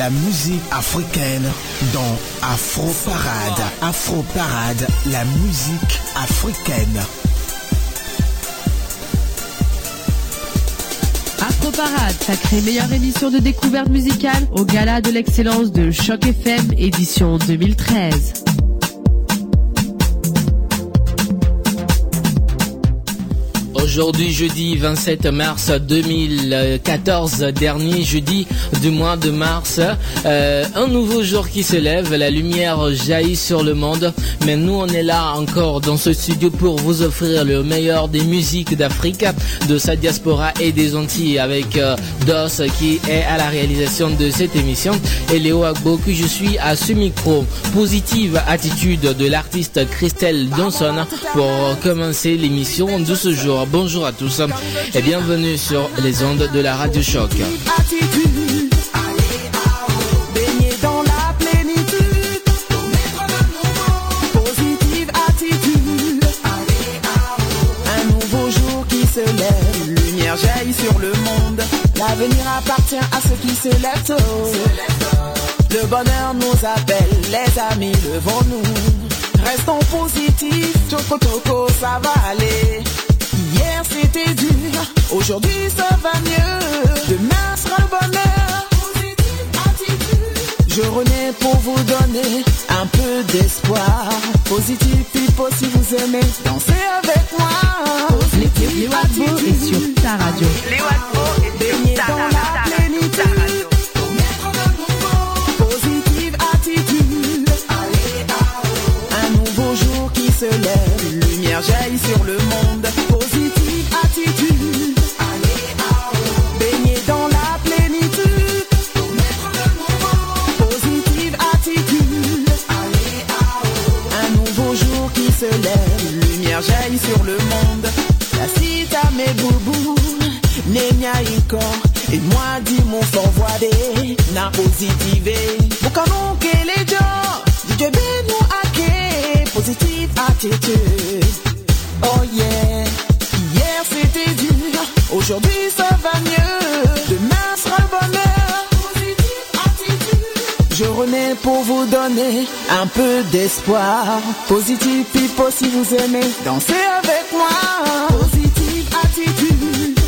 la musique africaine dans Afro Parade. Afro Parade, la musique africaine. Afro Parade, sacrée meilleure émission de découverte musicale au gala de l'excellence de Choc FM édition 2013. Aujourd'hui, jeudi 27 mars 2014, dernier jeudi du mois de mars, euh, un nouveau jour qui se lève, la lumière jaillit sur le monde, mais nous on est là encore dans ce studio pour vous offrir le meilleur des musiques d'Afrique, de sa diaspora et des Antilles avec euh, Dos qui est à la réalisation de cette émission et Léo Agbo que je suis à ce micro. Positive attitude de l'artiste Christelle Donson pour commencer l'émission de ce jour. Bonjour à tous et bienvenue sur les ondes de la Radio Choc. Attitude, baigner dans la plénitude, positive attitude, un nouveau jour qui se lève, lumière jaillit sur le monde, l'avenir appartient à ceux qui se lèvent tôt. Le bonheur nous appelle, les amis, levons-nous, restons positifs, toco toco, ça va aller. Hier c'était dur, aujourd'hui ça va mieux. Demain sera le bonheur. Je renais pour vous donner un peu d'espoir. Positive people si vous aimez, dansez avec moi. Léo Agbo est sur ta radio. Positive attitude. Un nouveau jour qui se lève, lumière jaillit sur le monde. Lumière jaillit sur le monde. La cita mes boubou, nenya et moi dis mon forwardé, na positive. Bukanon kele jo, DJ nous ake, positive attitude. Oh yeah, hier c'était dur, aujourd'hui ça va mieux, demain pour vous donner un peu d'espoir. Positive people si vous aimez, dansez avec moi. Positive attitude.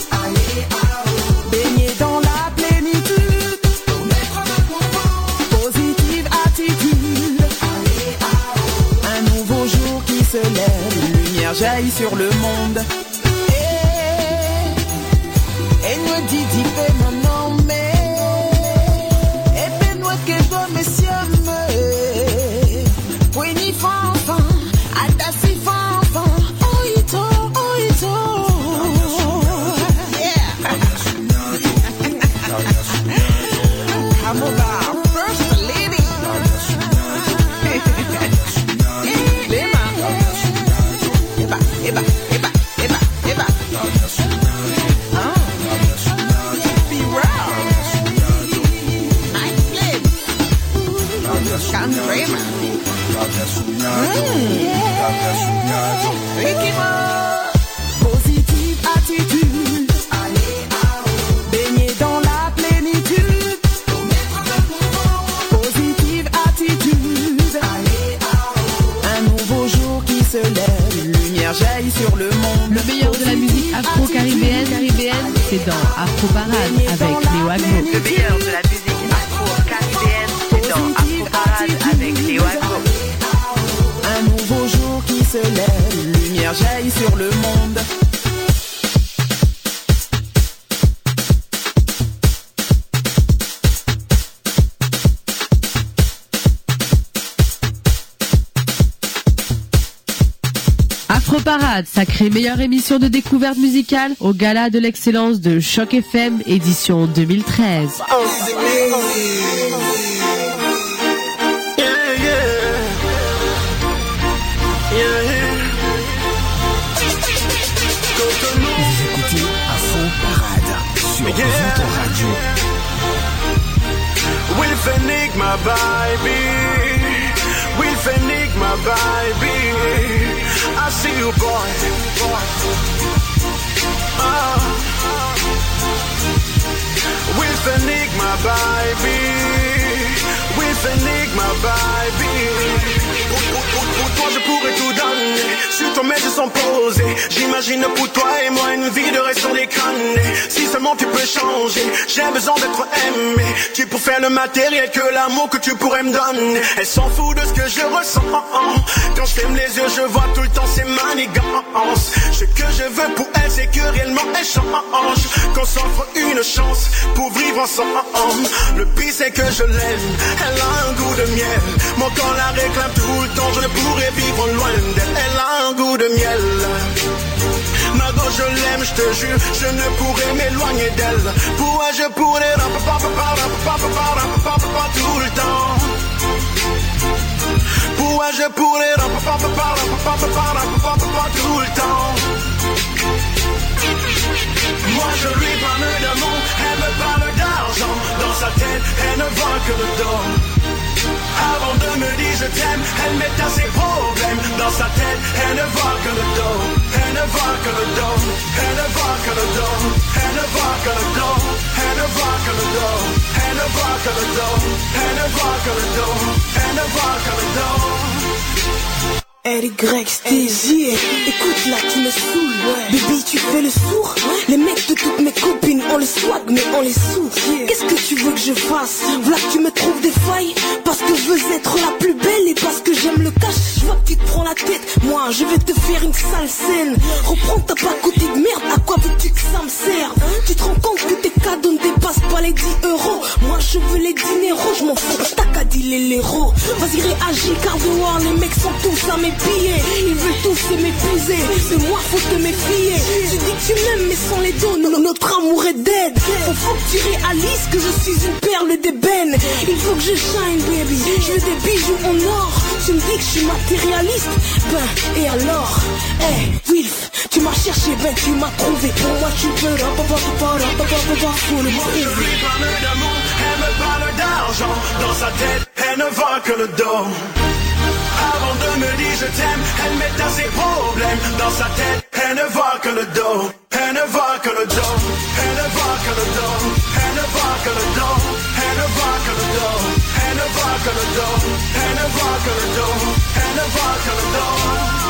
Baigner dans la plénitude. Positive attitude. Un nouveau jour qui se lève, lumière jaillit sur le monde. Lumière jaillit sur le monde Le meilleur de la musique afro-caribéenne, caribéenne, c'est dans Afro Parade avec Léo Agbo. Le meilleur de la musique afro-caribéenne, c'est dans Afro Parade avec Léo Agbo. Un nouveau jour qui se lève, lumière jaillit sur le monde. Parade, sacrée meilleure émission de découverte musicale au gala de l'excellence de Choc FM édition 2013. Vous écoutez Afro Parade sur votre radio. With Enigma, baby. With Enigma, baby. I see you, boy. Ah. With Enigma, baby. Baby. Pour, toi, je pourrais tout donner. Sur ton je sont posés. J'imagine pour toi et moi une vie de reste sur les Si seulement tu peux changer, j'ai besoin d'être aimé. Tu pour faire le matériel que l'amour que tu pourrais me donner. Elle s'en fout de ce que je ressens. Quand je ferme les yeux, je vois tout le temps ses manigances. Ce que je veux pour elle, c'est que réellement elle change. Qu'on s'offre une chance pour vivre ensemble. Le pire, c'est que je Elle a un goût de miel. Mon corps la réclame tout le temps. Je ne pourrais vivre loin d'elle. Elle a un goût de miel. Ma gauche, je l'aime, je te jure, je ne pourrais m'éloigner d'elle. Pourquoi je pourrais tout le temps? Pourquoi je pourrais tout le temps? Moi je lui parle d'amour, elle me parle d'argent. Sa tête, elle ne voit que le dos. Avant de me dire je t'aime, elle met à ses problèmes. Dans sa tête, elle ne voit que le dos. Elle ne voit que le dos. Elle ne voit que le dos. Elle ne voit que le dos. Elle ne voit que le dos. Elle ne voit que le dos. Elle ne voit que le dos. Elle ne voit que le dos RY, Stégie, écoute là, tu me saoules, ouais. Baby, tu fais le sourd. Les mecs de toutes mes copines ont le swag, mais on les sous. Qu'est-ce que tu veux que je fasse? Voilà que tu me trouves des failles. Parce que je veux être la plus belle et parce que j'aime le cash. Je vois que tu te prends la tête. Moi, je vais te faire une sale scène. Reprends ta pacotille de merde. À quoi veux-tu que ça me serve Tu te rends compte que tes cadeaux ne dépassent pas les 10 euros? Moi, je veux les dinero, je m'en fous. T'as qu'à les héros. Vas-y, réagis, car dehors, les mecs sont tous à mes ils veulent tous se mépriser, de moi faut te méfier. Tu dis que tu m'aimes mais sans les dos, notre amour est dead. Faut que tu réalises que je suis une perle d'ébène. Il faut que je shine baby, je veux des bijoux en or. Tu me dis que je suis matérialiste, ben et alors Hey Wilf, tu m'as cherché, ben tu m'as trouvé. Pour moi tu peux d'amour, elle parle d'argent. Dans sa tête, elle ne que le dos. Avant de me dire je t'aime, elle met à ses problèmes dans sa tête. Elle ne voit que le dos, elle ne voit que le dos, elle ne voit que le dos, elle ne voit que le dos, elle ne voit que le dos, elle ne voit que le dos, elle ne voit que le dos, elle ne voit que le dos.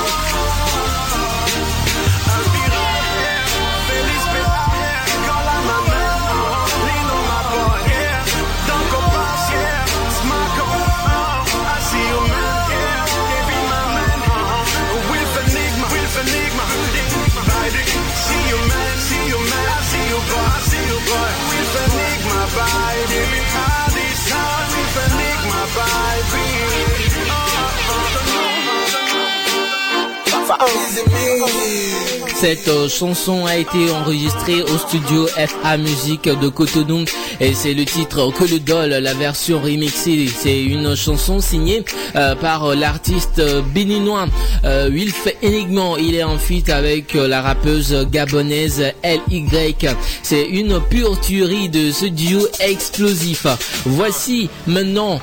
Uh-oh. Is it me? Uh-oh. Cette euh, chanson a été enregistrée au studio FA Music de Cotonou et c'est le titre Que le Dol, la version remixée. C'est une chanson signée euh, par l'artiste béninois euh, Wilf Enigman. Il est en feat avec la rappeuse gabonaise LY. C'est une pure tuerie de ce duo explosif. Voici maintenant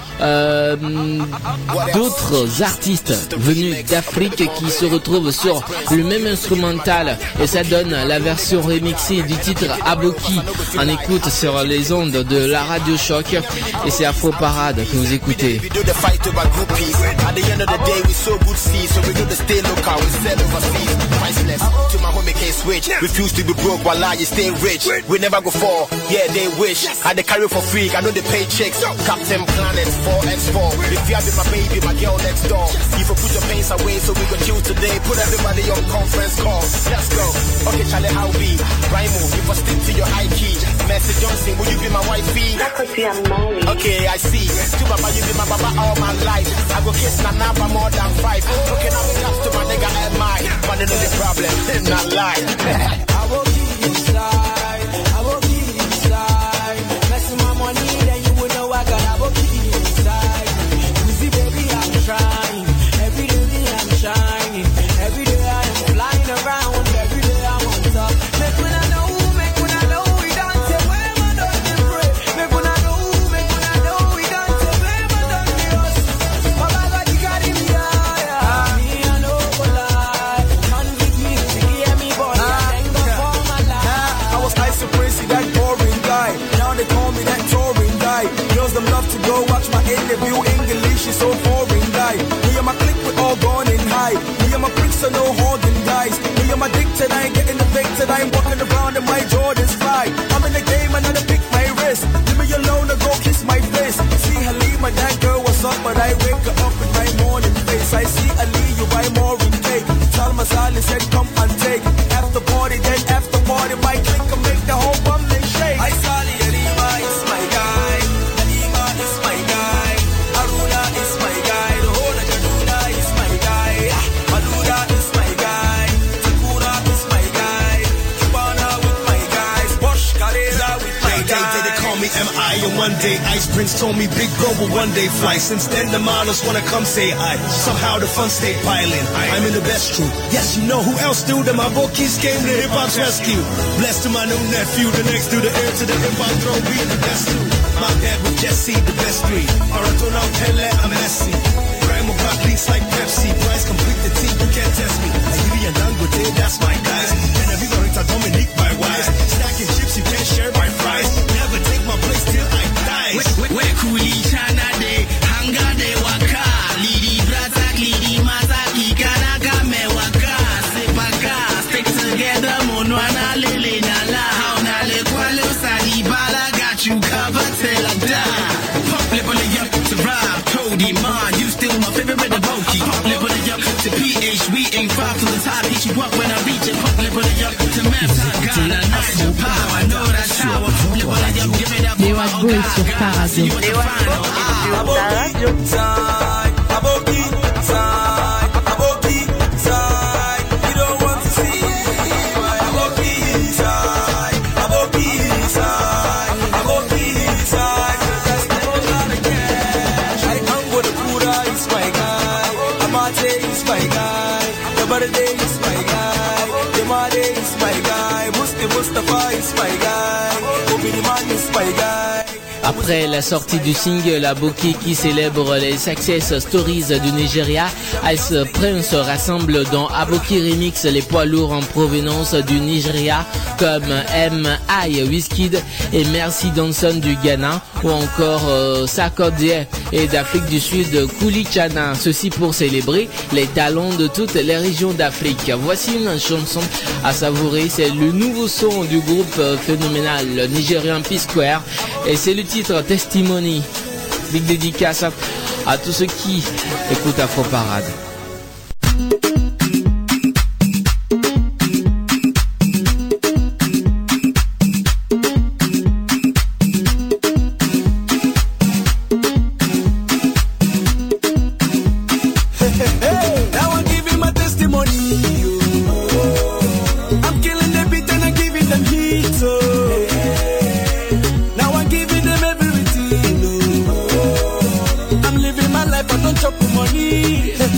d'autres artistes venus d'Afrique qui se retrouvent sur le même instrumental et ça donne la version remixée du titre Aboki. On écoute sur les ondes de la radio choc. Et c'est Afro Parade que vous écoutez. Refuse to be broke while I stay rich. We never go for, yeah, they wish. I they carry for free, I know they pay checks. Captain Planet 4x4. If you have my baby, my girl next door. You for put your pains away so we go chill today. Put everybody on conference call. Let's go. Okay, Charlie, how be? Rhymo, you for stick to your high key. Mercy Johnson, will you be my wifey? That could be a mommy. Okay, I see. To Baba, you be my Baba all my life. I go kiss Nana for more than five. Okay, now we claps to my nigga and my. Money no the problem, not lie. say I. Somehow the fun stay piling. I'm in the best crew. Yes, you know who else do them? My bookies came to hip hop's rescue. Blessed to my new nephew, the next to the heir to the hip hop throne, being the best two. My dad with Jesse, the best three. Maradona, Pele, I'm Messi. With rock leaks like Pepsi. Price complete the team, you can't test me. Ayiri and Dangote, that's my guys. And every Loretta Dominique, my wise. Stacking chips, you can't share my fries. Never take my place till I die. Where kuli chana Boys sur Parado. Aboki Après la sortie du single Aboki qui célèbre les success stories du Nigeria, Ice Prince rassemble dans Aboki Remix les poids lourds en provenance du Nigeria comme M.I. Wizkid et Mercy Johnson du Ghana ou encore euh, et d'Afrique du Sud Kouli Chana. Ceci pour célébrer les talents de toutes les régions d'Afrique. Voici une chanson à savourer, c'est le nouveau son du groupe euh, phénoménal nigérian P-Square et c'est le titre Testimony. Big dédicace à tous ceux qui écoutent Afro Parade.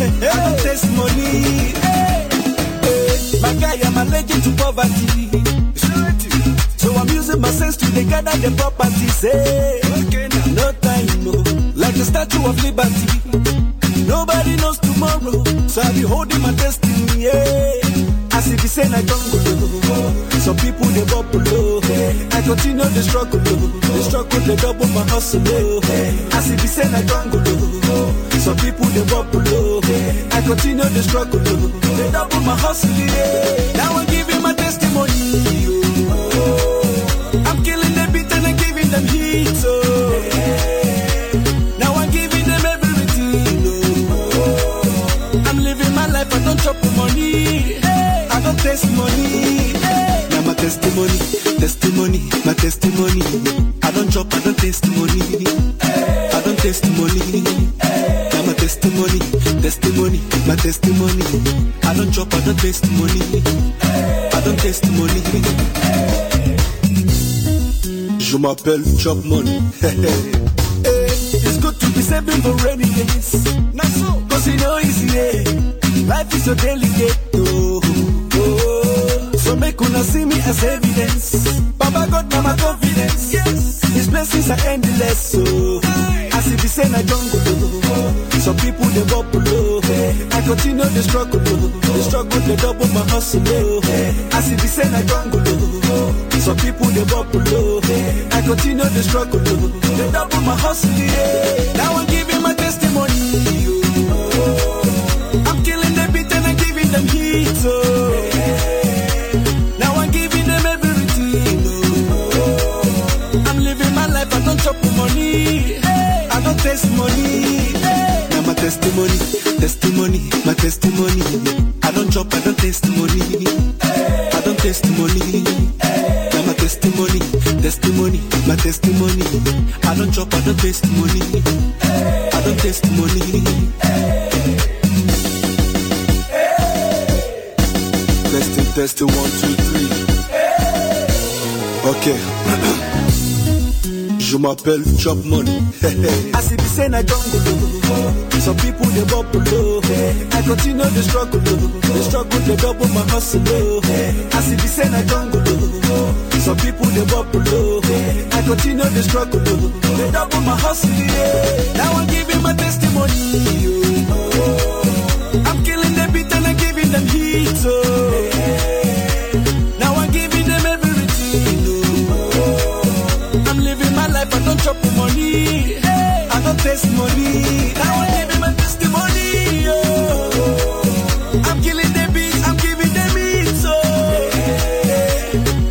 I don't taste money. Hey. Eh, hey. My guy, I'm allergic to poverty. So I'm using my sense to they gather the property. Say, eh. no time, no. Like the statue of liberty. Nobody knows tomorrow, so I be holding my destiny. Yeah. As if it's say I don't go. Some people they bubble low. I continue the struggle. Oh. The struggle they double my hustle. Oh. As if it's say I don't go. Some people they bubble low. Eh. I continue the struggle. Eh. They double my hustle. Yeah. Now I'm giving my testimony. oh. I'm killing the beat and I'm giving them heat. Oh. Now I'm giving them everything. Oh. I'm living my life, I don't chop money. I don't taste money. Now my testimony, testimony, my testimony. I don't chop, I don't taste money. Testimony. I don't chop, I don't taste money. I don't taste money. Je m'appelle Chop Money. it's good to be saving for rainy days. Not so, cause you know it's yeah. Life is so delicate. Oh, oh. So make una see me as evidence. Baba got now my confidence. Yes, His blessings are endless. Oh. So, as if he say I don't go. Some people they bubble low. I continue the struggle. Oh, eh. The struggle they double my hustle. Oh, eh. As if he say I don't go. Some people they bubble low. I continue the struggle. oh. They double my hustle. Yeah. Now I'm giving my testimony. oh. I'm killing the beat and I'm giving them heat. Oh. Oh. I don't chop money. I don't taste money. Testimony, testimony, my testimony. I don't drop, I don't taste money. I don't taste money. Now my testimony, testimony, my testimony. I don't drop, I don't taste money. I don't taste money. Testing, testing, one, two, three. Ok. Je m'appelle Chop Money. I see the same I jungle. Some people they bubble. oh. I continue the struggle. The struggle they double my hustle. I see the same I jungle. Some people they bubble. oh. I continue the struggle. They double my hustle. yeah. Now I'm giving my testimony. oh. I'm killing the beat and I'm giving them heat. Oh. I taste money. Now I'm giving my testimony. Oh. I'm killing the beat, I'm giving them it. So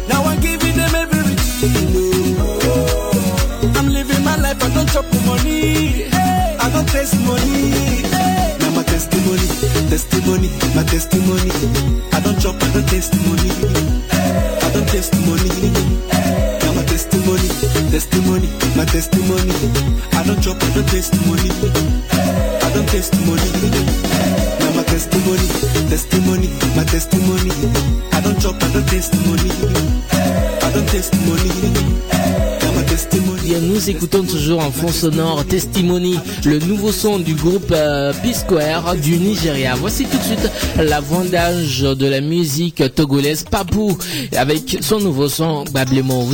now I'm giving them everything. Oh. I'm living my life, I don't chop money. I don't taste money. Now my testimony, testimony, my testimony. I don't chop, I don't taste money. I don't taste money. Now my testimony, testimony, my testimony. I don't chop, I don't taste money. I don't taste money. Now my testimony, testimony, my testimony. I don't chop, I don't taste money. I don't taste money. Now my testimony. Bien, nous écoutons toujours en fond sonore Testimony, le nouveau son du groupe euh, P-Square du Nigeria. Voici tout de suite la vendage de la musique togolaise Papou avec son nouveau son Bablement.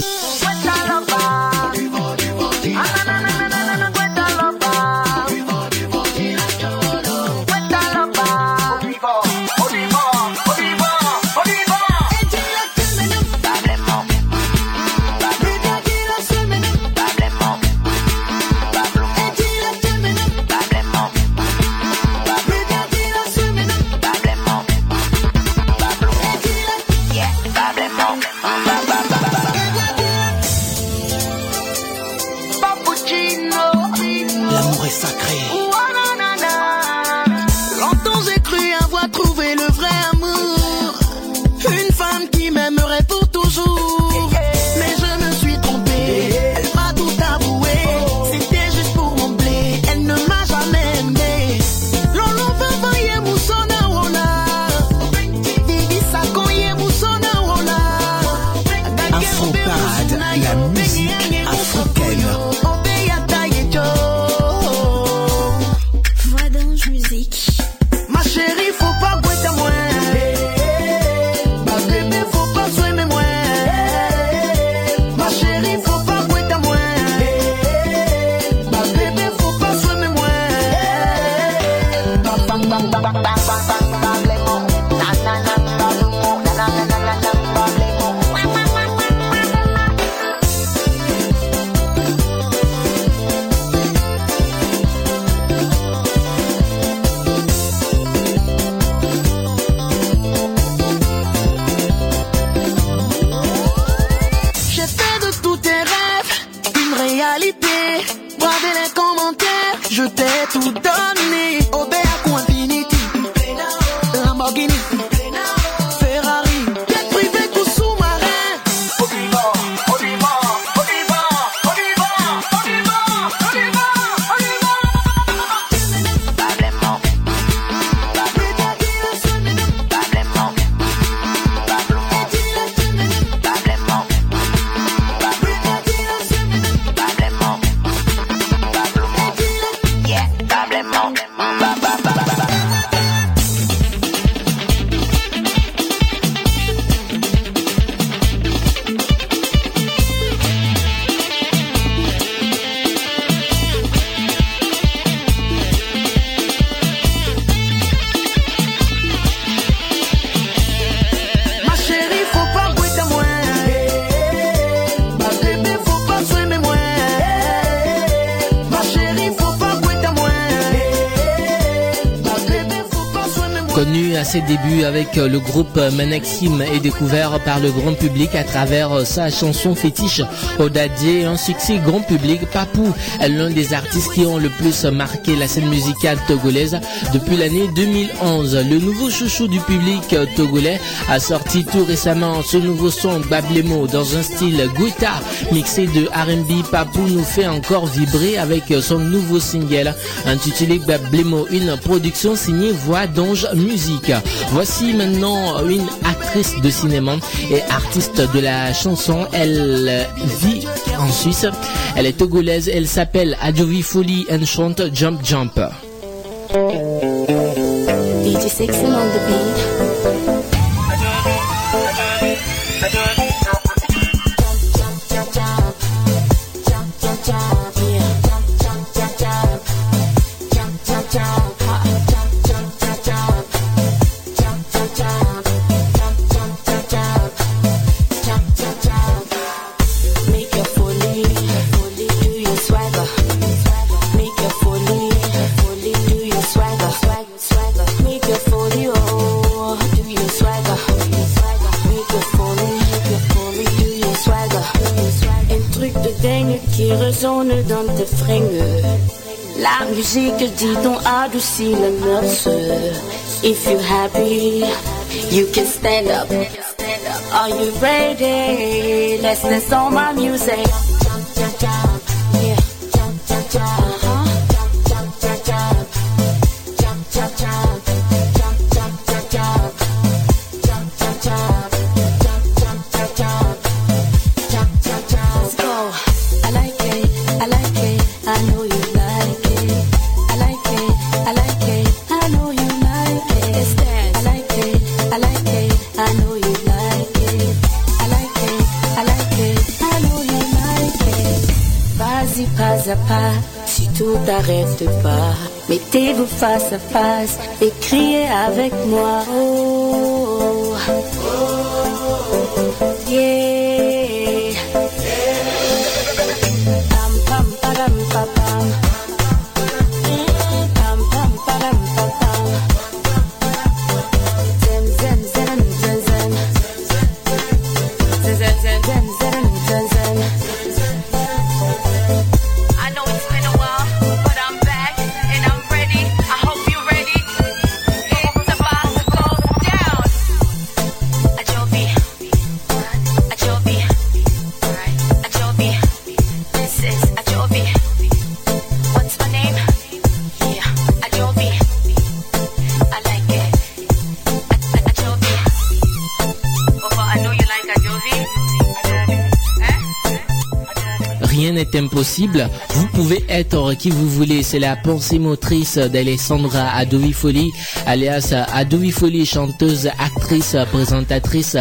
Les commentaires, je t'ai tout donné. Débuts avec le groupe Manexim et découvert par le grand public à travers sa chanson fétiche Odadie, un succès grand public, Papou est l'un des artistes qui ont le plus marqué la scène musicale togolaise depuis l'année 2011. Le nouveau chouchou du public togolais a sorti tout récemment ce nouveau son Bablemo dans un style guitare mixé de R&B. Papou nous fait encore vibrer avec son nouveau single intitulé Bablemo, une production signée Voix d'Ange Musique. Voici maintenant une actrice de cinéma et artiste de la chanson. Elle vit en Suisse. Elle est togolaise. Elle s'appelle Adjovi Folie and chante Jump Jump. If you happy, you can stand up. Are you ready? Let's dance on my music. Face à face et criez avec moi. Oh, oh, yeah. Impossible. Vous pouvez être qui vous voulez. C'est la pensée motrice d'Alessandra Adouifoli, alias Adouifoli, chanteuse, actrice, présentatrice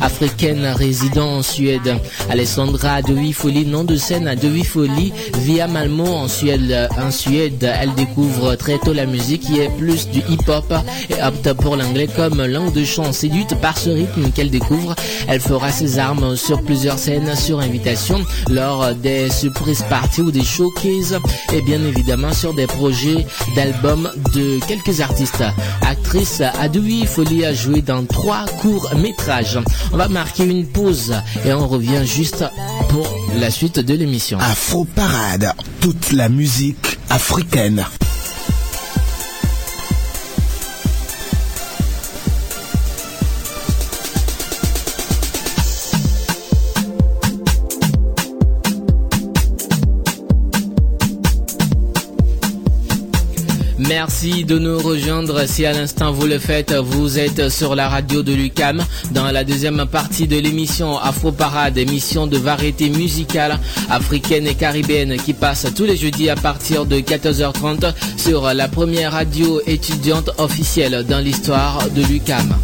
africaine résidant en Suède. Alessandra Adouifoli, nom de scène Adouifoli, via Malmo en Suède. En Suède, elle découvre très tôt la musique qui est plus du hip-hop et opte pour l'anglais comme langue de chant. Séduite par ce rythme qu'elle découvre, elle fera ses armes sur plusieurs scènes sur invitation lors des surprises parties ou des showcases et bien évidemment sur des projets d'albums de quelques artistes. Actrice Adoui Folie a joué dans trois courts métrages. On va marquer une pause et on revient juste pour la suite de l'émission. Afro Parade, toute la musique africaine. Merci de nous rejoindre. Si à l'instant vous le faites, vous êtes sur la radio de Lucam dans la deuxième partie de l'émission Afro Parade, émission de variété musicale africaine et caribéenne qui passe tous les jeudis à partir de 14h30 sur la première radio étudiante officielle dans l'histoire de Lucam.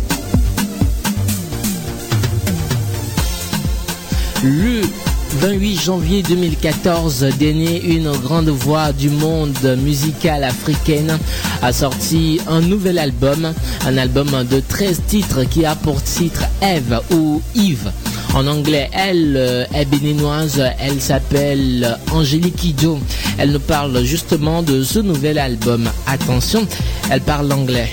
28 janvier 2014, dernier, une grande voix du monde musical africaine a sorti un nouvel album, un album de 13 titres qui a pour titre Eve ou Yves. En anglais, elle euh, est béninoise, elle s'appelle Angélique Kidjo. Elle nous parle justement de ce nouvel album. Attention, elle parle anglais.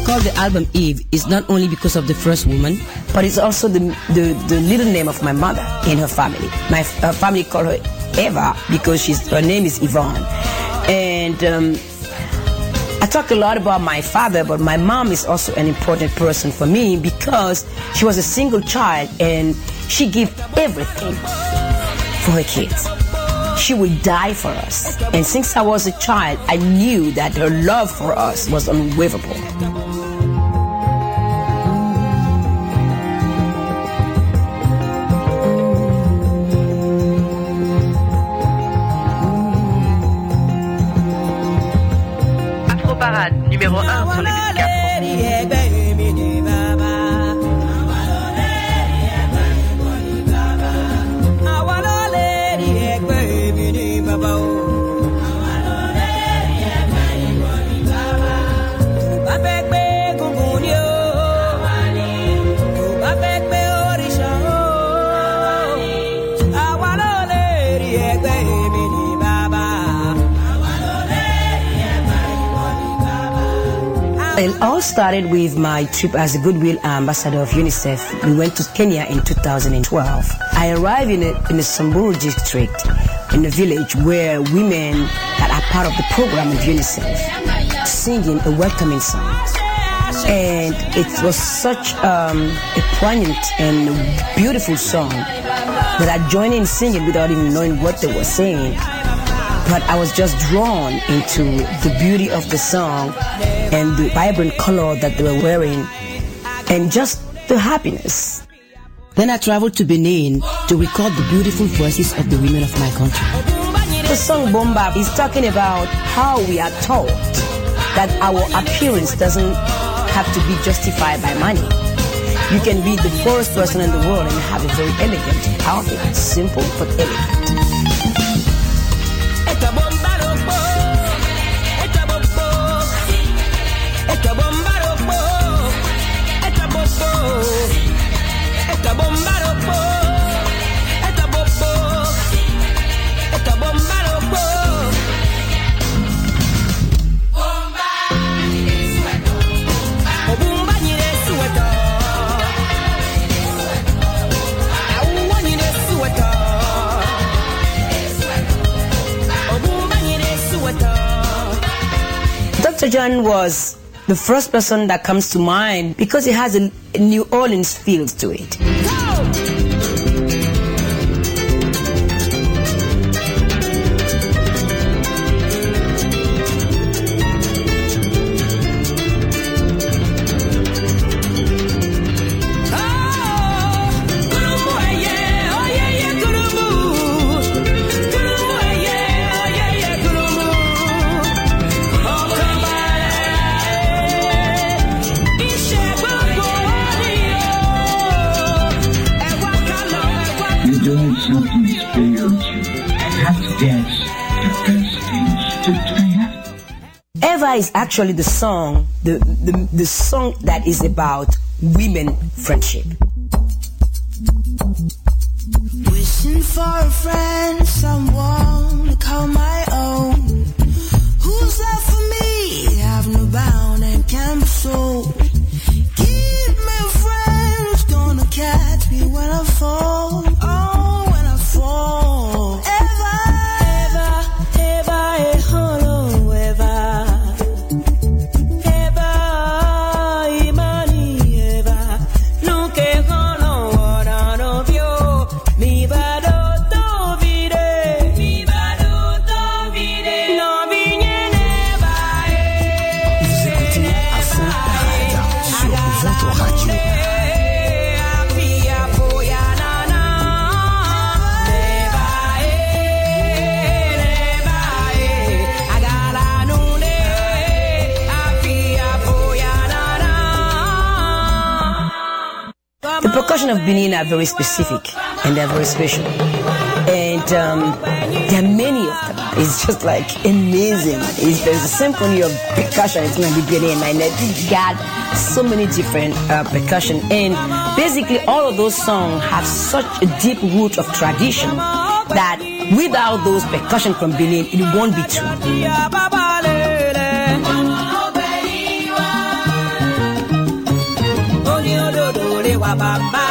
I call the album Eve is not only because of the first woman, but it's also the, the, the little name of my mother in her family. My her family call her Eva because she's, her name is Yvonne. And um, I talk a lot about my father, but my mom is also an important person for me because she was a single child and she gave everything for her kids. She would die for us. And since I was a child, I knew that her love for us was unwavering. Parade, numéro 1 sur les It all started with my trip as a Goodwill ambassador of UNICEF. We went to Kenya in 2012. I arrived in a, in a Samburu district, in a village where women that are part of the program of UNICEF singing a welcoming song. And it was such um, a poignant and beautiful song that I joined in singing without even knowing what they were saying. But I was just drawn into the beauty of the song and the vibrant color that they were wearing and just the happiness. Then I traveled to Benin to record the beautiful voices of the women of my country. The song Bomba is talking about how we are taught that our appearance doesn't have to be justified by money. You can be the poorest person in the world and have a very elegant outfit, simple but elegant. John was the first person that comes to mind because it has a New Orleans feel to it. Have is actually the song, the, the, the song that is about women friendship. Wishing for a friend, someone to call my own. Who's there portion of Benin are very specific and they're very special. And um, there are many of them. It's just like amazing. It's, there's a symphony of percussion. It's going to be Benin. And it got so many different uh, percussion. And basically, all of those songs have such a deep root of tradition that without those percussion from Benin, it won't be true. bye bye.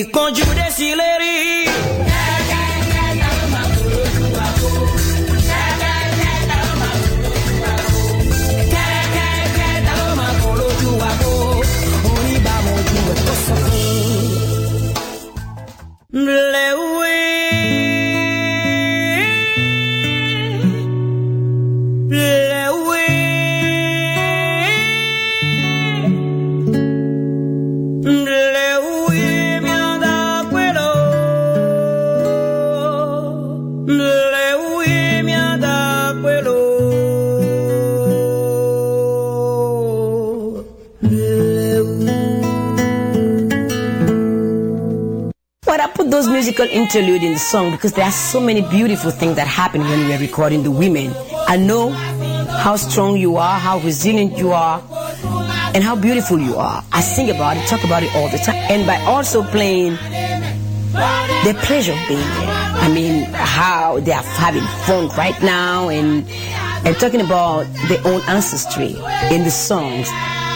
ìkánjú dé sílé. Musical interlude in the song because there are so many beautiful things that happen when we are recording the women. I know how strong you are, how resilient you are, and how beautiful you are. I sing about it, talk about it all the time. And by also playing the pleasure of being there. I mean, how they are having fun right now and and talking about their own ancestry in the songs.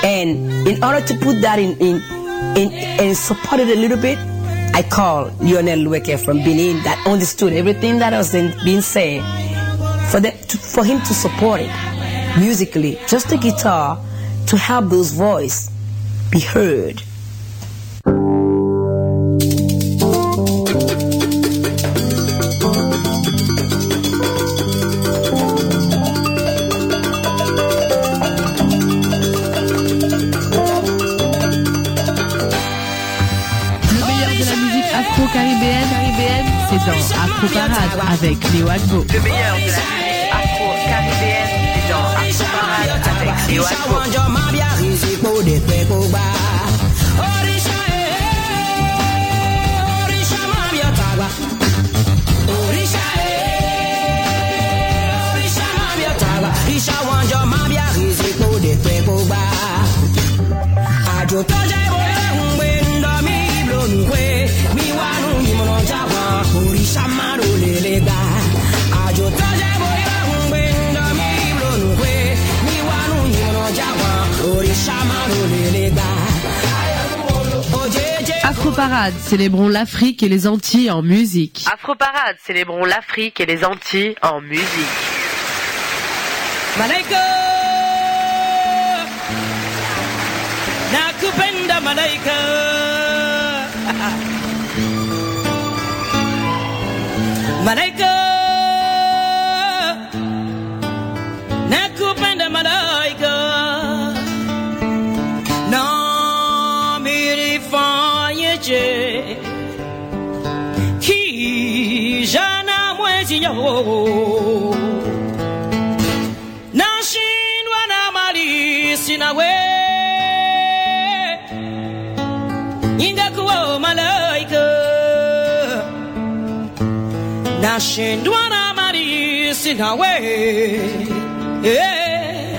And in order to put that in in, in and support it a little bit, I call Lionel Lueke from Benin that understood everything that was in, being said for the, to, for him to support it musically, just the guitar to help those voice be heard. Avec Afro Parade, célébrons l'Afrique et les Antilles en musique. Afro Parade, célébrons l'Afrique et les Antilles en musique. Nashindwa na mali sina we ingekuwa malaika. Nashindwa na mali sina we Eh,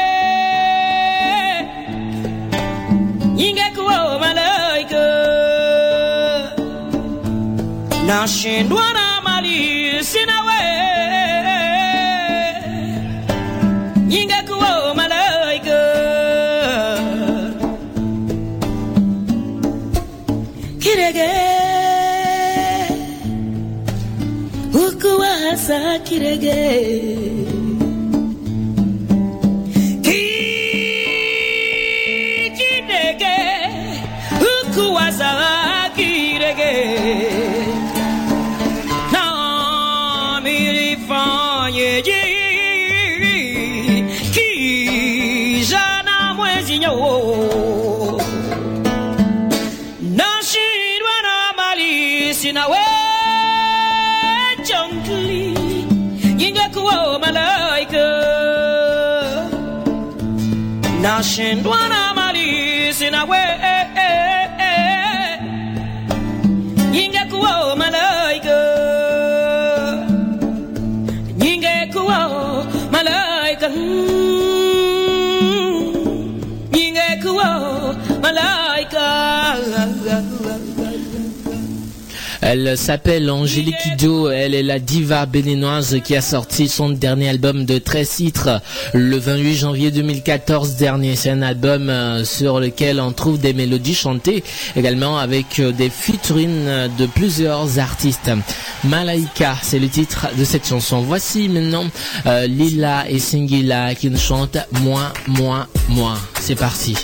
nashindwa na mali sina we ingekuwa malaika. Kirege. Ukuwasa kirege nashindwa na mali sina we ningekuwa malaika uh. ningekuwa malaika mm. Uh. Elle s'appelle Angélique Kidjo, elle est la diva béninoise qui a sorti son dernier album de 13 titres le 28 janvier 2014 dernier. C'est un album euh, sur lequel on trouve des mélodies chantées également avec euh, des featuring euh, de plusieurs artistes. Malaika, c'est le titre de cette chanson. Voici maintenant Lila et Singila qui nous chantent Moi, Moi, Moi. C'est parti.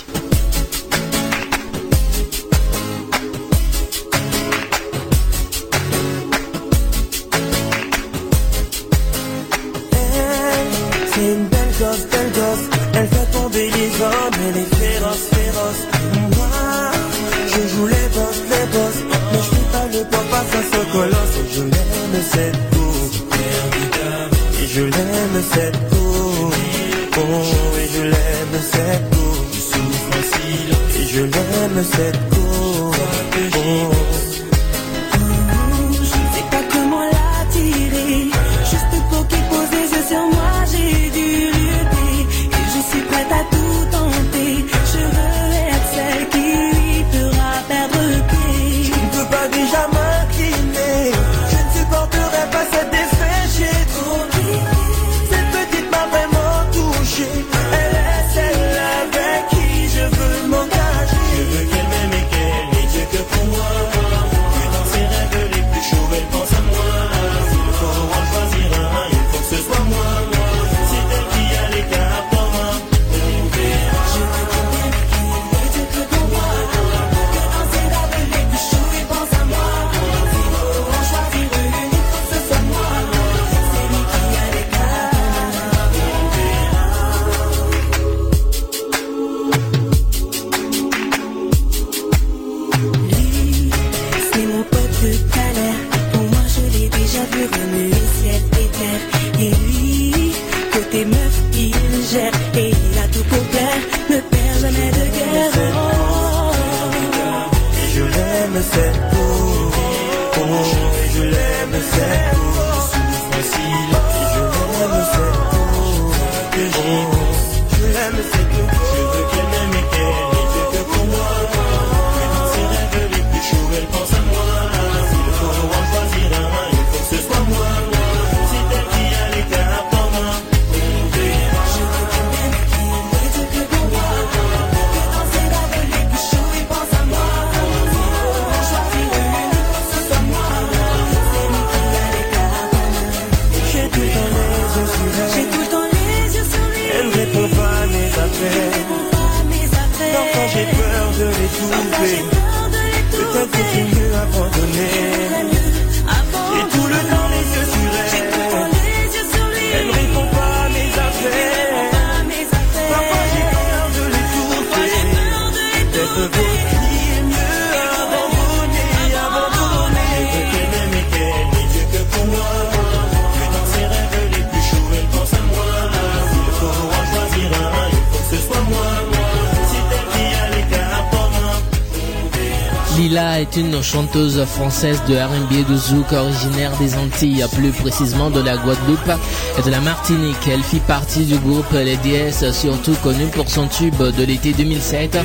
chanteuse française de R&B de Zouk originaire des Antilles, plus précisément de la Guadeloupe et de la Martinique. Elle fit partie du groupe Les DS, surtout connue pour son tube de l'été 2007.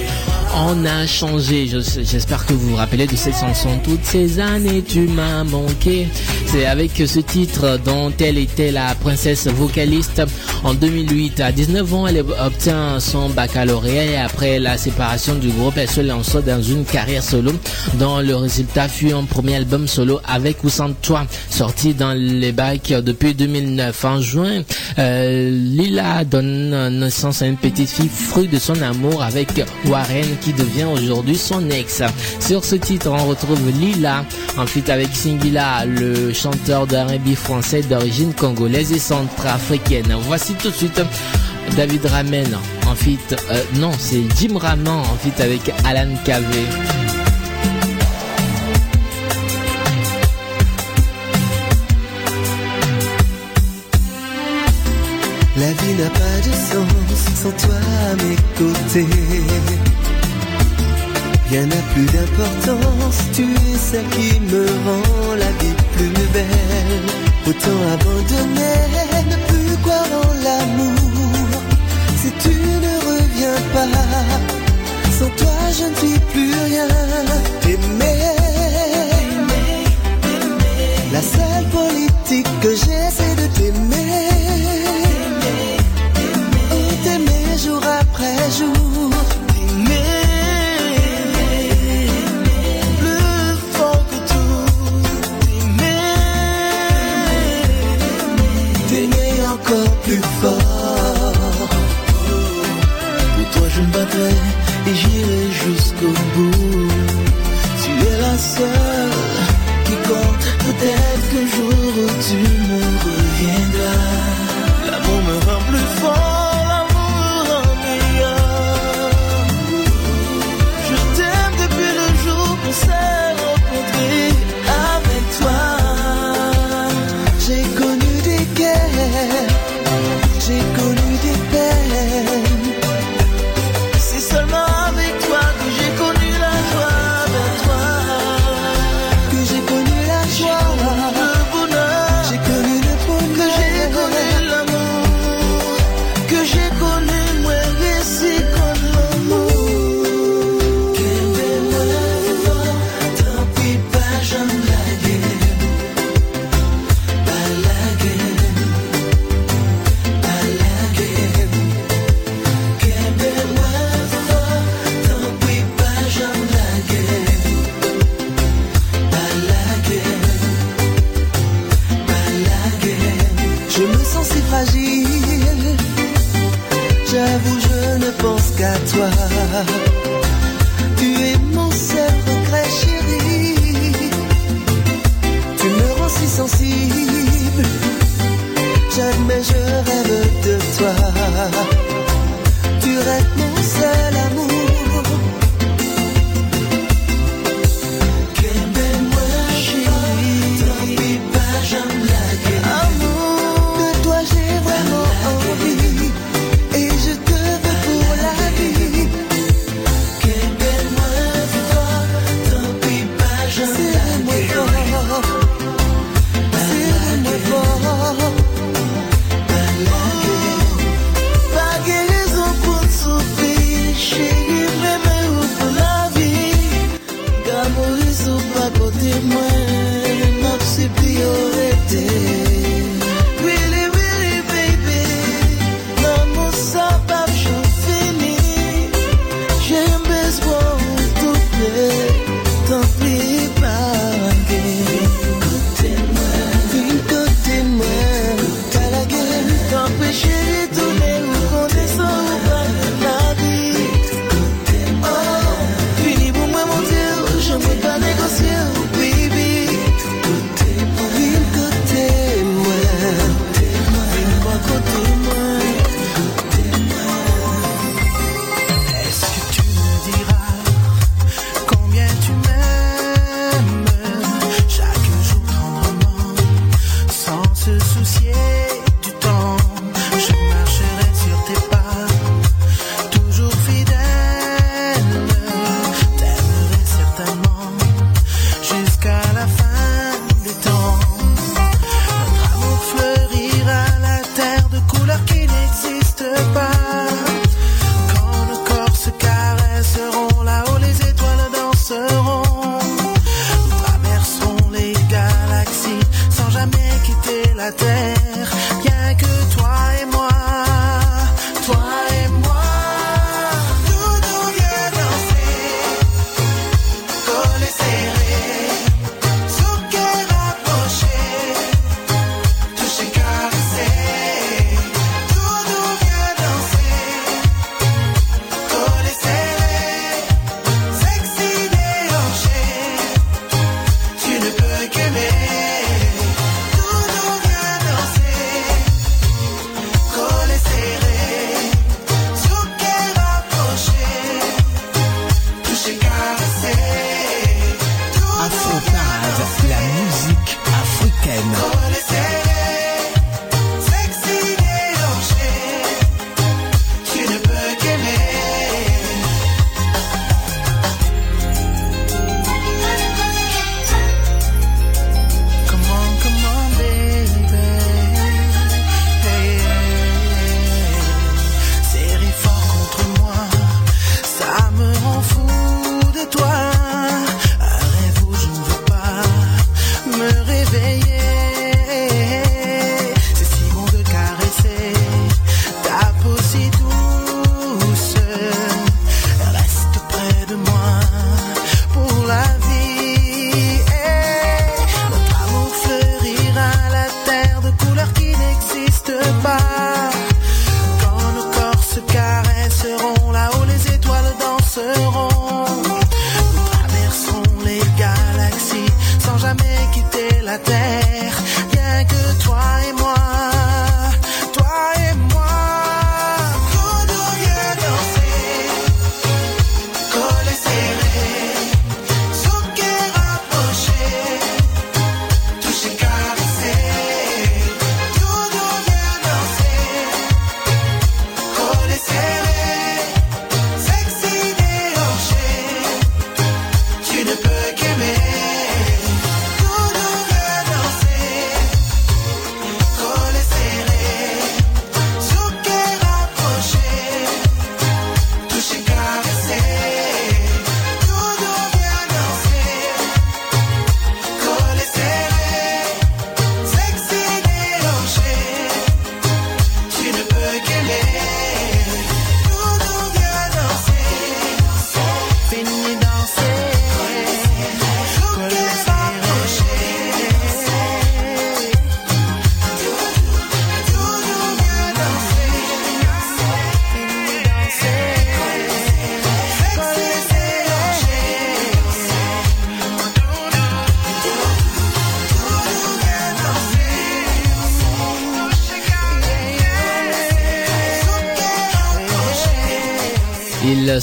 On a changé, j'espère que vous vous rappelez de cette chanson. Toutes ces années, tu m'as manqué. C'est avec ce titre dont elle était la princesse vocaliste en 2008. À 19 ans, elle obtient son baccalauréat et après la séparation du groupe, elle se lance dans une carrière solo dans le résultat fut un premier album solo avec ou sans toi, sorti dans les bacs depuis 2009. En juin, euh, Lila donne naissance à une petite fille fruit de son amour avec Warren qui devient aujourd'hui son ex. Sur ce titre, on retrouve Lila, ensuite avec Singila, le chanteur de R&B français d'origine congolaise et centrafricaine. Voici tout de suite David Ramen en euh, non, c'est Jim Raman en avec Alan Cavey. La vie n'a pas de sens sans toi à mes côtés. Rien n'a plus d'importance, tu es celle qui me rend la vie plus belle. Autant abandonner, ne plus croire en l'amour. Si tu ne reviens pas, sans toi je ne suis plus rien. T'aimer, la seule politique que j'ai c'est de t'aimer. fort. Pour toi je me battrai et j'irai jusqu'au bout. Tu es la seule.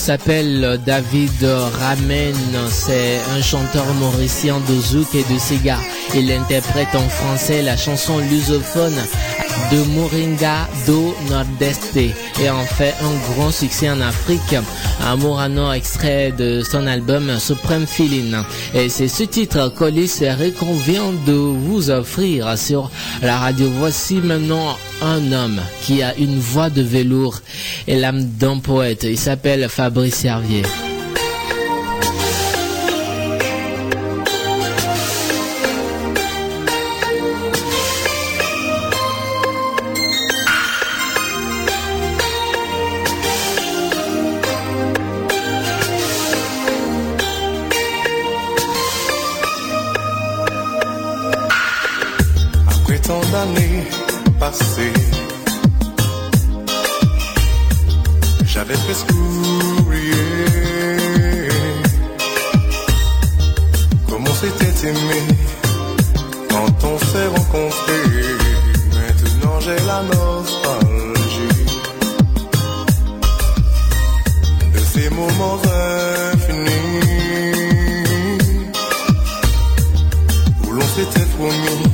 Il s'appelle David Ramen. C'est un chanteur mauricien de zouk et de cigare. Il interprète en français la chanson lusophone de Moringa do Nordeste et en fait un grand succès en Afrique. Morano extrait de son album Supreme Feeling. Et c'est ce titre que l'ICRI convient de vous offrir sur la radio. Voici maintenant un homme qui a une voix de velours et l'âme d'un poète. Il s'appelle Fabrice Servier. C'est la nostalgie de ces moments infinis où l'on s'était promis.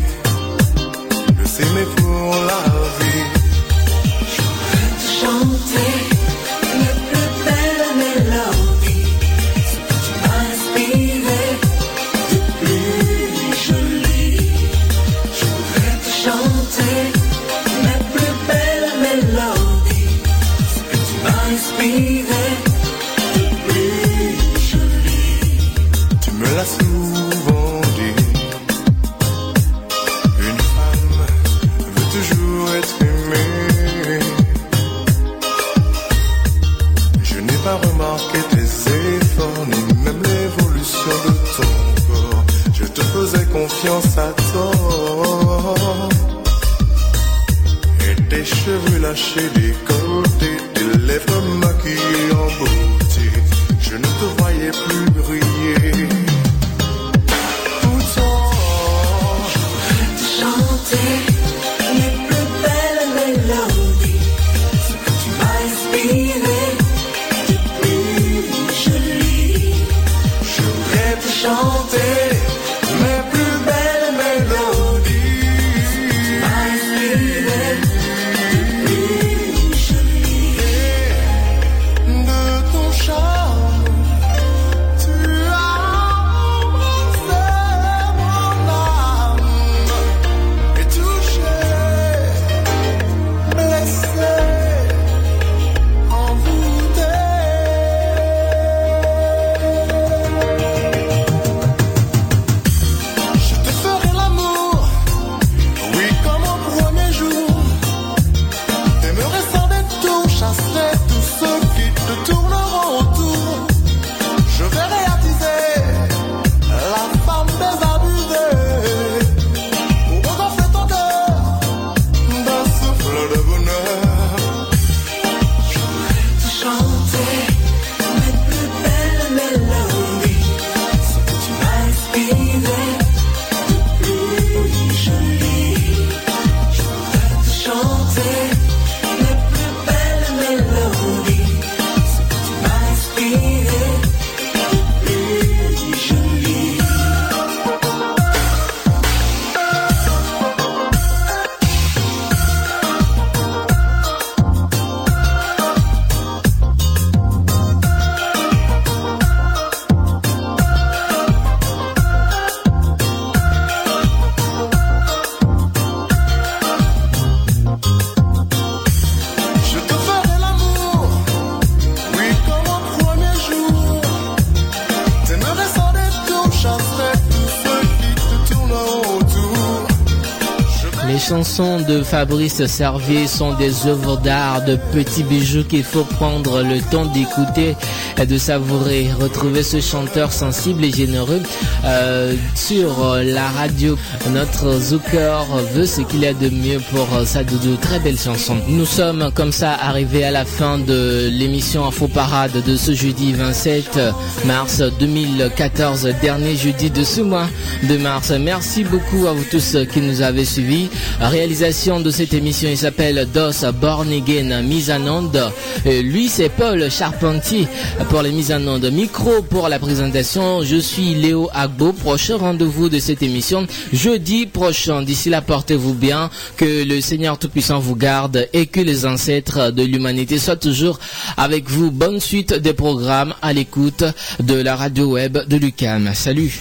Fabrice Servier sont des œuvres d'art, de petits bijoux qu'il faut prendre le temps d'écouter et de savourer. Retrouver ce chanteur sensible et généreux euh, sur euh, la radio. Notre Zucker veut ce qu'il y a de mieux pour euh, sa doudou. Très belle chanson. Nous sommes comme ça arrivés à la fin de l'émission Info Parade de ce jeudi 27 mars 2014, dernier jeudi de ce mois de mars. Merci beaucoup à vous tous qui nous avez suivis. Réalisation de cette émission, il s'appelle Dos Born Again Mise en onde. Et lui, c'est Paul Charpentier pour les mises en onde. Micro pour la présentation. Je suis Léo Agbo. Prochain rendez-vous de cette émission jeudi prochain. D'ici là, portez-vous bien. Que le Seigneur Tout-Puissant vous garde et que les ancêtres de l'humanité soient toujours avec vous. Bonne suite des programmes à l'écoute de la radio web de Lucam. Salut.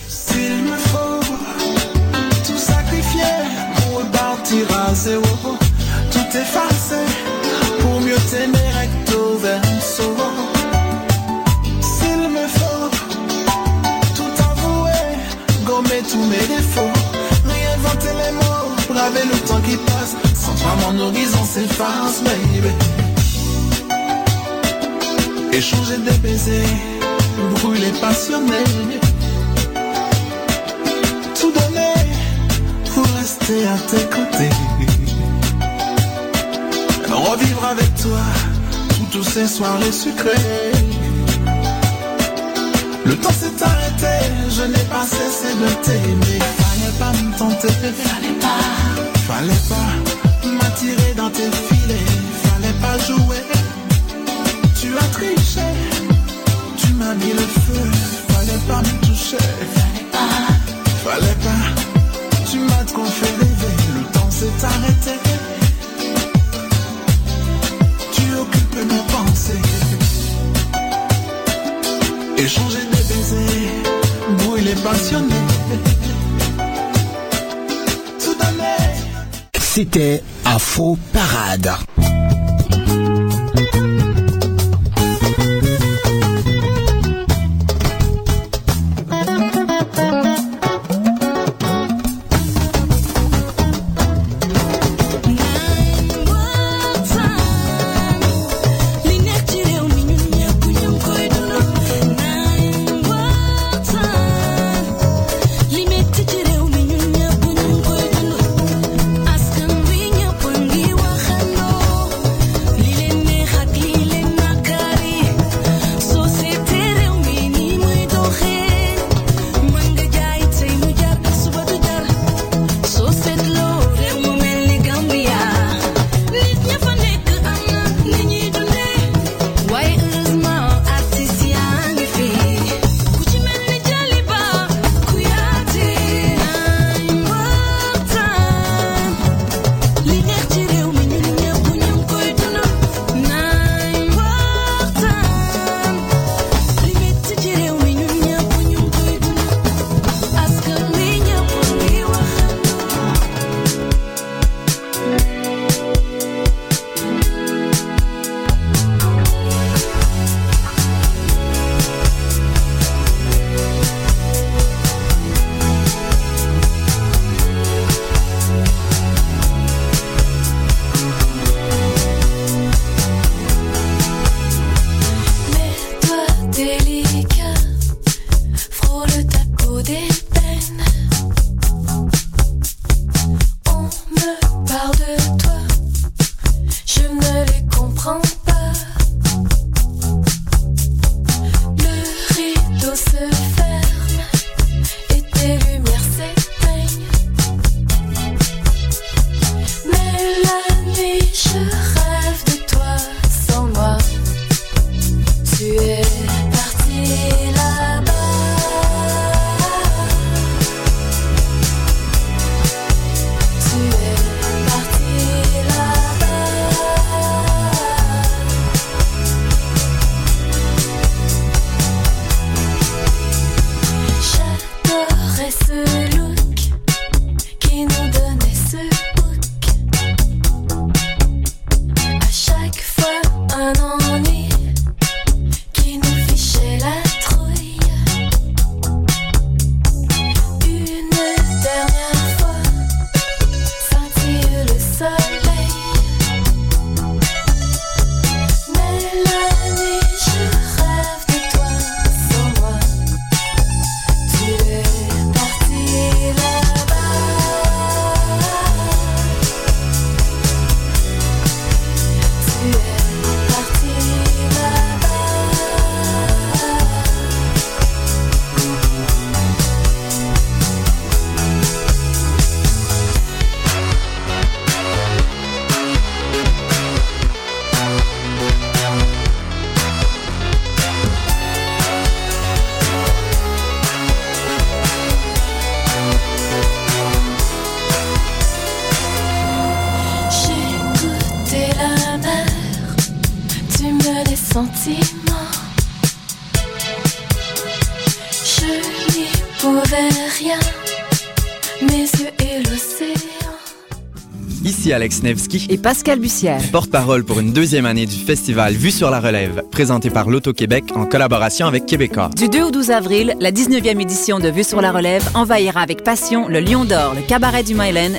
Pour mieux t'aimer recto verso. S'il me faut tout avouer, gommer tous mes défauts, réinventer les mots, braver le temps qui passe, sans toi mon horizon s'efface, baby. Échanger des baisers, brûler passionné. Tout donner pour rester à tes côtés. Revivre avec toi tous ces soirées sucrées. Le temps s'est arrêté, je n'ai pas cessé de t'aimer. Fallait pas me tenter, fallait pas, fallait pas m'attirer dans tes filets, fallait pas jouer. Tu as triché, tu m'as mis le feu, fallait pas me toucher, fallait pas, fallait pas. Tu m'as trop fait rêver, le temps s'est arrêté. Mes pensées. Échanger des baisers, passionné. C'était Parade. Et Pascal Bussière, porte-parole pour une deuxième année du festival Vue sur la relève, présenté par l'Auto-Québec en collaboration avec Québécois. Du 2 au 12 avril, la 19e édition de Vue sur la relève envahira avec passion le Lion d'Or, le Cabaret du Myland,